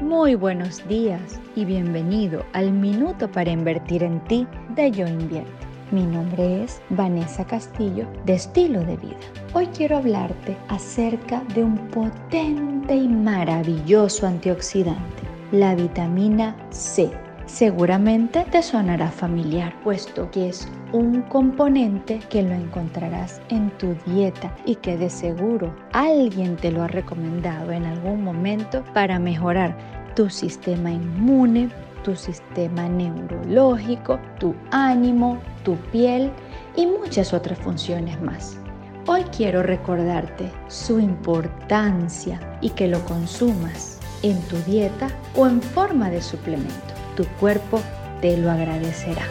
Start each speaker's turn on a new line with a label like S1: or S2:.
S1: Muy buenos días y bienvenido al Minuto para Invertir en Ti de Yo Invierto. Mi nombre es Vanessa Castillo de Estilo de Vida. Hoy quiero hablarte acerca de un potente y maravilloso antioxidante, la vitamina C. Seguramente te sonará familiar, puesto que es un componente que lo encontrarás en tu dieta y que de seguro alguien te lo ha recomendado en algún momento para mejorar tu sistema inmune, tu sistema neurológico, tu ánimo, tu piel y muchas otras funciones más. Hoy quiero recordarte su importancia y que lo consumas en tu dieta o en forma de suplemento. Tu cuerpo te lo agradecerá.